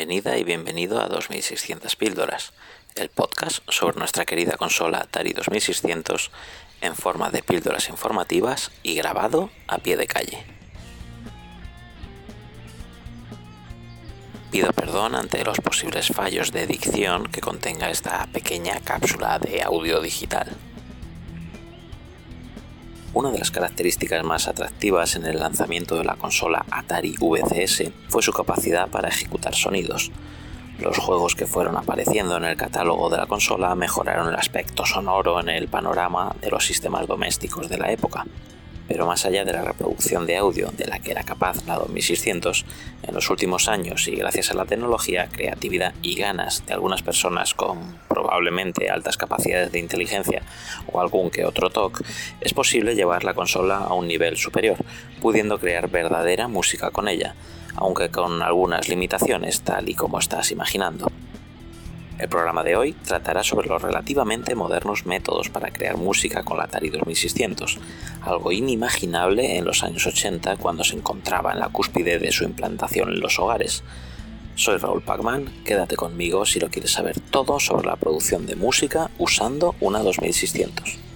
Bienvenida y bienvenido a 2600 píldoras, el podcast sobre nuestra querida consola Atari 2600 en forma de píldoras informativas y grabado a pie de calle. Pido perdón ante los posibles fallos de dicción que contenga esta pequeña cápsula de audio digital. Una de las características más atractivas en el lanzamiento de la consola Atari VCS fue su capacidad para ejecutar sonidos. Los juegos que fueron apareciendo en el catálogo de la consola mejoraron el aspecto sonoro en el panorama de los sistemas domésticos de la época pero más allá de la reproducción de audio de la que era capaz la 2600, en los últimos años y gracias a la tecnología, creatividad y ganas de algunas personas con probablemente altas capacidades de inteligencia o algún que otro TOC, es posible llevar la consola a un nivel superior, pudiendo crear verdadera música con ella, aunque con algunas limitaciones tal y como estás imaginando. El programa de hoy tratará sobre los relativamente modernos métodos para crear música con la Atari 2600, algo inimaginable en los años 80 cuando se encontraba en la cúspide de su implantación en los hogares. Soy Raúl Pacman, quédate conmigo si lo quieres saber todo sobre la producción de música usando una 2600.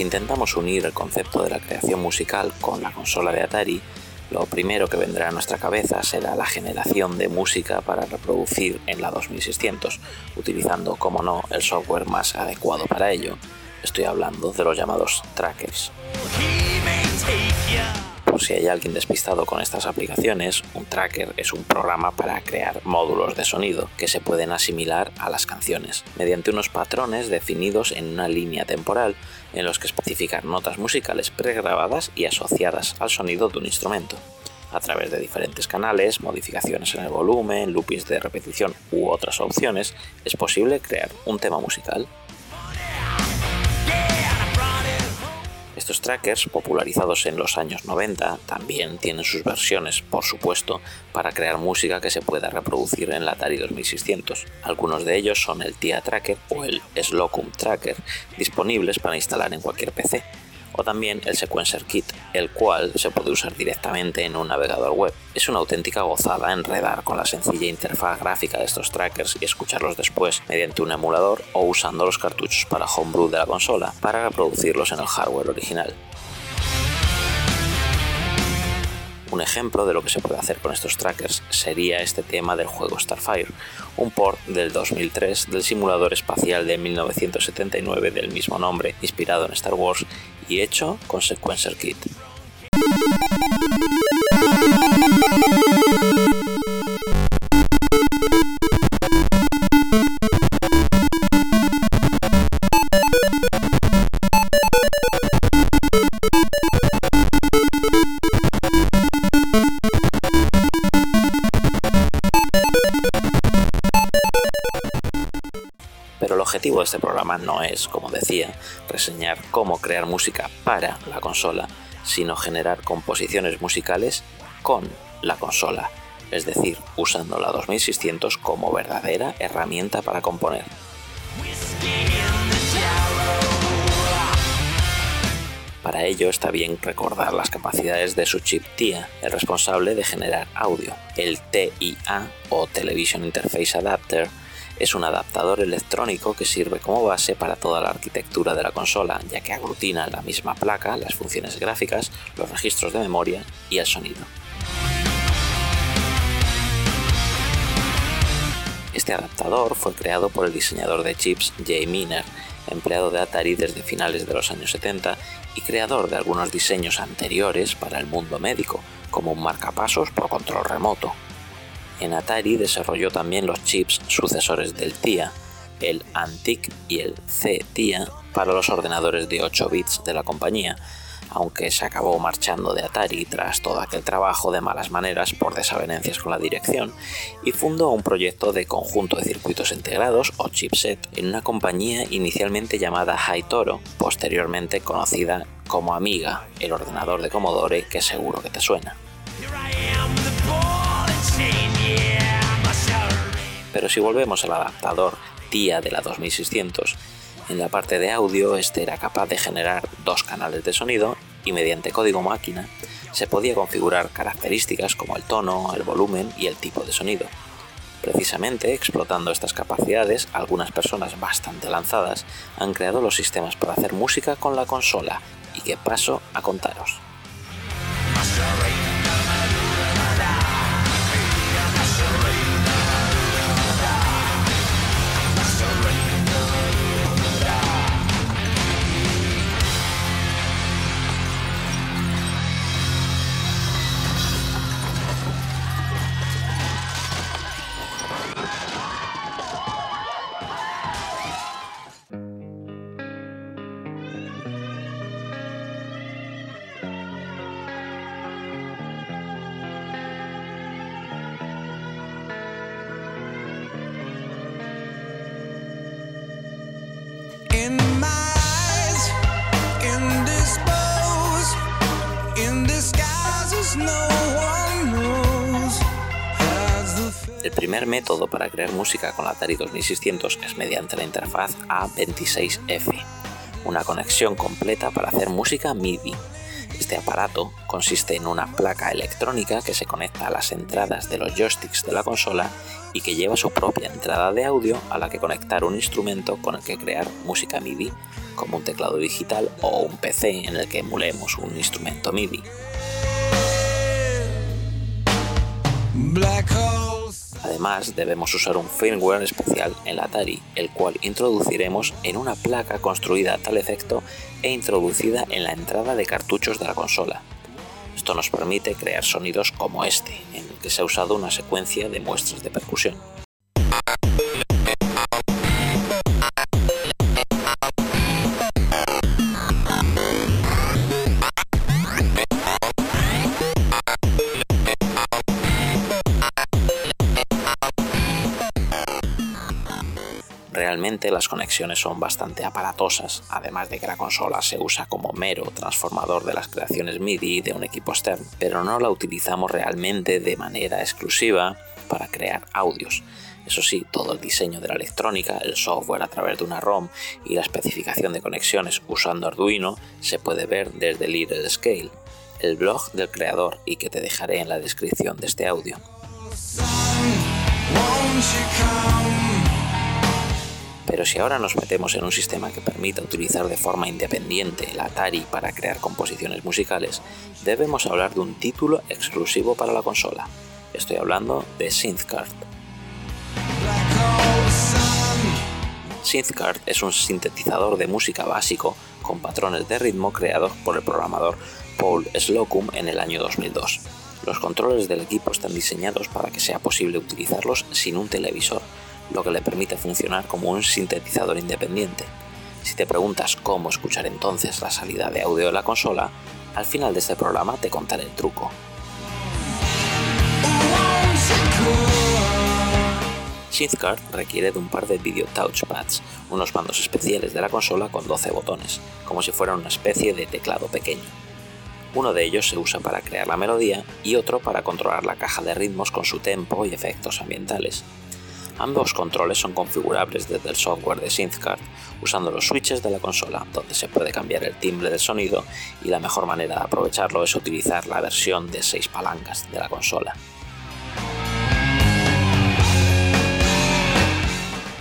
Intentamos unir el concepto de la creación musical con la consola de Atari, lo primero que vendrá a nuestra cabeza será la generación de música para reproducir en la 2600, utilizando, como no, el software más adecuado para ello. Estoy hablando de los llamados trackers. Si hay alguien despistado con estas aplicaciones, un tracker es un programa para crear módulos de sonido que se pueden asimilar a las canciones, mediante unos patrones definidos en una línea temporal en los que especificar notas musicales pregrabadas y asociadas al sonido de un instrumento. A través de diferentes canales, modificaciones en el volumen, loopings de repetición u otras opciones, es posible crear un tema musical. Estos trackers, popularizados en los años 90, también tienen sus versiones, por supuesto, para crear música que se pueda reproducir en la Atari 2600. Algunos de ellos son el TIA Tracker o el Slocum Tracker, disponibles para instalar en cualquier PC o también el Sequencer Kit, el cual se puede usar directamente en un navegador web. Es una auténtica gozada enredar con la sencilla interfaz gráfica de estos trackers y escucharlos después mediante un emulador o usando los cartuchos para homebrew de la consola para reproducirlos en el hardware original. Un ejemplo de lo que se puede hacer con estos trackers sería este tema del juego Starfire, un port del 2003 del simulador espacial de 1979 del mismo nombre, inspirado en Star Wars y hecho con Sequencer Kit. Reseñar cómo crear música para la consola, sino generar composiciones musicales con la consola, es decir, usando la 2600 como verdadera herramienta para componer. Para ello está bien recordar las capacidades de su chip TIA, el responsable de generar audio. El TIA o Television Interface Adapter es un adaptador electrónico que sirve como base para toda la arquitectura de la consola, ya que aglutina la misma placa las funciones gráficas, los registros de memoria y el sonido. Este adaptador fue creado por el diseñador de chips Jay Miner, empleado de Atari desde finales de los años 70 y creador de algunos diseños anteriores para el mundo médico, como un marcapasos por control remoto. En Atari desarrolló también los chips sucesores del TIA, el ANTIC y el C-TIA para los ordenadores de 8 bits de la compañía, aunque se acabó marchando de Atari tras todo aquel trabajo de malas maneras por desavenencias con la dirección y fundó un proyecto de conjunto de circuitos integrados o chipset en una compañía inicialmente llamada Toro, posteriormente conocida como Amiga, el ordenador de Commodore que seguro que te suena. Pero si volvemos al adaptador TIA de la 2600, en la parte de audio, este era capaz de generar dos canales de sonido y mediante código máquina se podía configurar características como el tono, el volumen y el tipo de sonido. Precisamente explotando estas capacidades, algunas personas bastante lanzadas han creado los sistemas para hacer música con la consola y que paso a contaros. Primer método para crear música con la Atari 2600 es mediante la interfaz A26F, una conexión completa para hacer música MIDI. Este aparato consiste en una placa electrónica que se conecta a las entradas de los joysticks de la consola y que lleva su propia entrada de audio a la que conectar un instrumento con el que crear música MIDI, como un teclado digital o un PC en el que emulemos un instrumento MIDI. Además, debemos usar un firmware especial en la Atari, el cual introduciremos en una placa construida a tal efecto e introducida en la entrada de cartuchos de la consola. Esto nos permite crear sonidos como este, en el que se ha usado una secuencia de muestras de percusión. Las conexiones son bastante aparatosas, además de que la consola se usa como mero transformador de las creaciones MIDI de un equipo externo, pero no la utilizamos realmente de manera exclusiva para crear audios. Eso sí, todo el diseño de la electrónica, el software a través de una ROM y la especificación de conexiones usando Arduino se puede ver desde Little Scale, el blog del creador y que te dejaré en la descripción de este audio. Pero si ahora nos metemos en un sistema que permita utilizar de forma independiente el Atari para crear composiciones musicales, debemos hablar de un título exclusivo para la consola. Estoy hablando de SynthCard. SynthCard es un sintetizador de música básico con patrones de ritmo creados por el programador Paul Slocum en el año 2002. Los controles del equipo están diseñados para que sea posible utilizarlos sin un televisor, lo que le permite funcionar como un sintetizador independiente. Si te preguntas cómo escuchar entonces la salida de audio de la consola, al final de este programa te contaré el truco. SynthCard requiere de un par de video touchpads, unos mandos especiales de la consola con 12 botones, como si fuera una especie de teclado pequeño. Uno de ellos se usa para crear la melodía y otro para controlar la caja de ritmos con su tempo y efectos ambientales. Ambos controles son configurables desde el software de SynthCard usando los switches de la consola, donde se puede cambiar el timbre del sonido y la mejor manera de aprovecharlo es utilizar la versión de 6 palancas de la consola.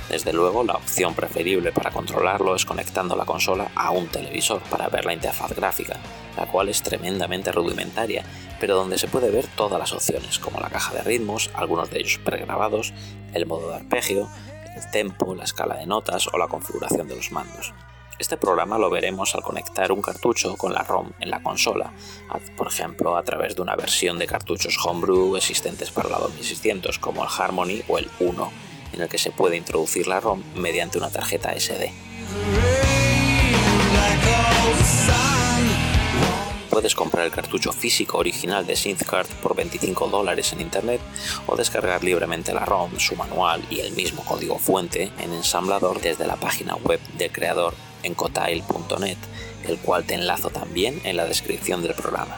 Desde luego, la opción preferible para controlarlo es conectando la consola a un televisor para ver la interfaz gráfica, la cual es tremendamente rudimentaria pero donde se puede ver todas las opciones, como la caja de ritmos, algunos de ellos pregrabados, el modo de arpegio, el tempo, la escala de notas o la configuración de los mandos. Este programa lo veremos al conectar un cartucho con la ROM en la consola, por ejemplo a través de una versión de cartuchos Homebrew existentes para la 2600 como el Harmony o el 1, en el que se puede introducir la ROM mediante una tarjeta SD. Puedes comprar el cartucho físico original de SynthCard por 25 dólares en internet o descargar libremente la ROM, su manual y el mismo código fuente en ensamblador desde la página web del creador en cotail.net, el cual te enlazo también en la descripción del programa.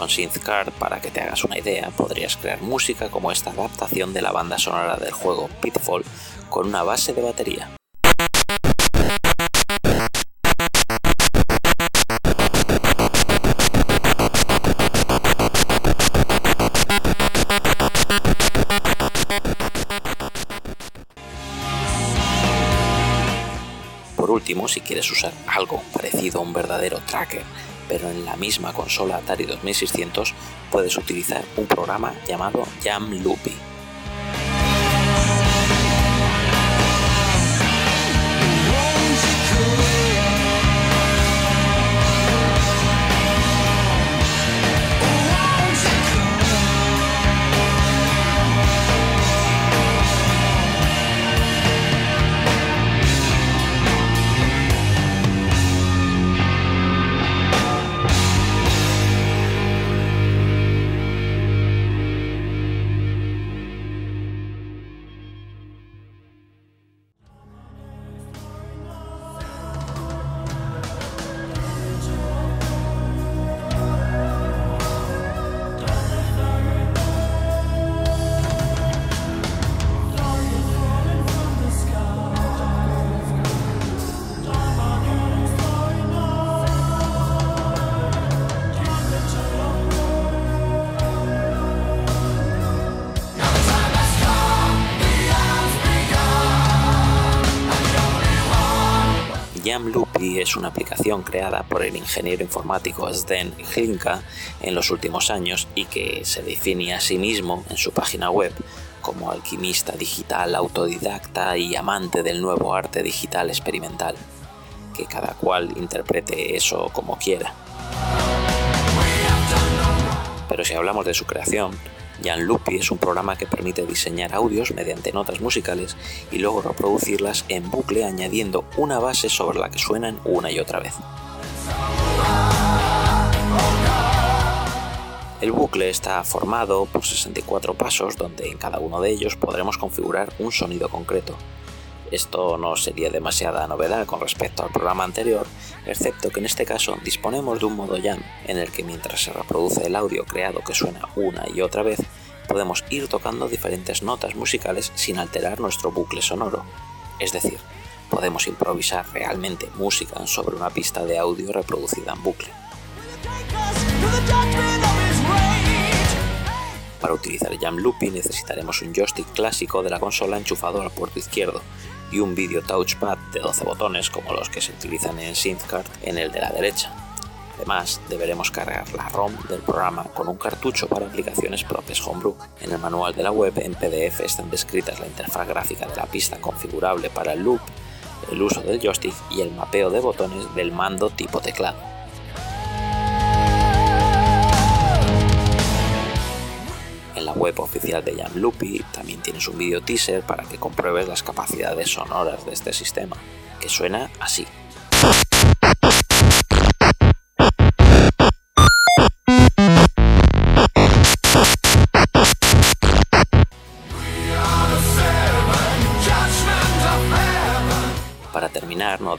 Con SynthCard, para que te hagas una idea, podrías crear música como esta adaptación de la banda sonora del juego Pitfall con una base de batería. Por último, si quieres usar algo parecido a un verdadero tracker, pero en la misma consola Atari 2600, puedes utilizar un programa llamado Jam Loopy. Jamloopy es una aplicación creada por el ingeniero informático Sven Hlinka en los últimos años y que se define a sí mismo en su página web como alquimista digital autodidacta y amante del nuevo arte digital experimental. Que cada cual interprete eso como quiera. Pero si hablamos de su creación, Jan Loopy es un programa que permite diseñar audios mediante notas musicales y luego reproducirlas en bucle añadiendo una base sobre la que suenan una y otra vez. El bucle está formado por 64 pasos donde en cada uno de ellos podremos configurar un sonido concreto. Esto no sería demasiada novedad con respecto al programa anterior, excepto que en este caso disponemos de un modo jam en el que mientras se reproduce el audio creado que suena una y otra vez, podemos ir tocando diferentes notas musicales sin alterar nuestro bucle sonoro. Es decir, podemos improvisar realmente música sobre una pista de audio reproducida en bucle. Para utilizar Jam Loopy necesitaremos un joystick clásico de la consola enchufado al puerto izquierdo y un video touchpad de 12 botones como los que se utilizan en SynthCard en el de la derecha. Además, deberemos cargar la ROM del programa con un cartucho para aplicaciones propias Homebrew. En el manual de la web en PDF están descritas la interfaz gráfica de la pista configurable para el loop, el uso del joystick y el mapeo de botones del mando tipo teclado. En la web oficial de Jan Loopy también tienes un video teaser para que compruebes las capacidades sonoras de este sistema, que suena así.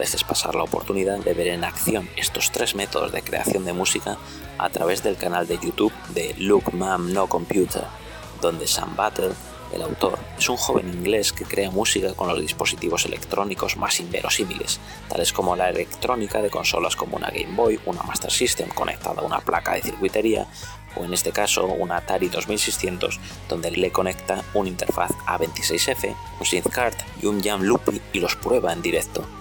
Dejes pasar la oportunidad de ver en acción estos tres métodos de creación de música a través del canal de YouTube de Look Mam No Computer, donde Sam Battle, el autor, es un joven inglés que crea música con los dispositivos electrónicos más inverosímiles, tales como la electrónica de consolas como una Game Boy, una Master System conectada a una placa de circuitería, o en este caso una Atari 2600 donde le conecta una interfaz A26F, un SynthCard y un Jam Loopy y los prueba en directo.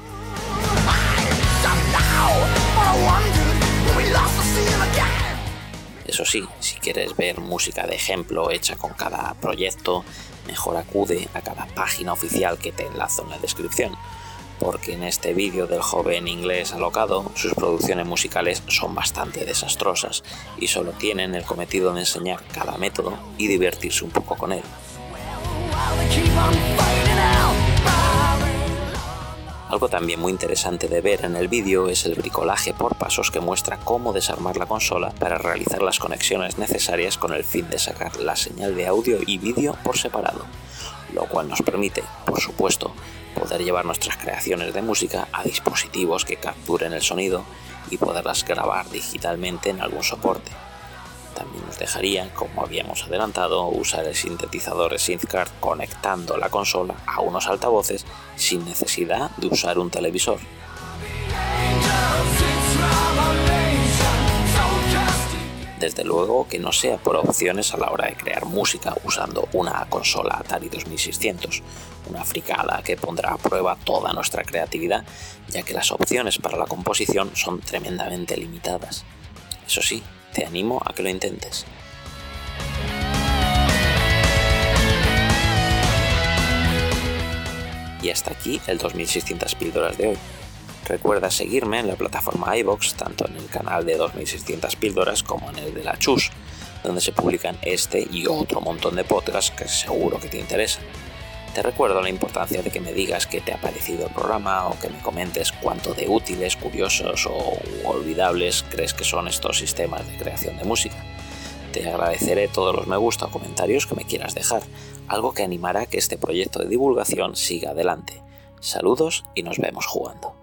Eso sí, si quieres ver música de ejemplo hecha con cada proyecto, mejor acude a cada página oficial que te enlazo en la descripción. porque en este vídeo del joven inglés alocado sus producciones musicales son bastante desastrosas y solo tienen el cometido de enseñar cada método y divertirse un poco con él. Algo también muy interesante de ver en el vídeo es el bricolaje por pasos que muestra cómo desarmar la consola para realizar las conexiones necesarias con el fin de sacar la señal de audio y vídeo por separado, lo cual nos permite, por supuesto, poder llevar nuestras creaciones de música a dispositivos que capturen el sonido y poderlas grabar digitalmente en algún soporte. También nos dejaría, como habíamos adelantado, usar el sintetizador SynthCard conectando la consola a unos altavoces sin necesidad de usar un televisor. Desde luego que no sea por opciones a la hora de crear música usando una consola Atari 2600, una fricada que pondrá a prueba toda nuestra creatividad, ya que las opciones para la composición son tremendamente limitadas. Eso sí, te animo a que lo intentes. Y hasta aquí el 2600 píldoras de hoy. Recuerda seguirme en la plataforma iBox, tanto en el canal de 2600 píldoras como en el de la Chus, donde se publican este y otro montón de podcasts que seguro que te interesan. Te recuerdo la importancia de que me digas qué te ha parecido el programa o que me comentes cuánto de útiles, curiosos o olvidables crees que son estos sistemas de creación de música. Te agradeceré todos los me gusta o comentarios que me quieras dejar, algo que animará que este proyecto de divulgación siga adelante. Saludos y nos vemos jugando.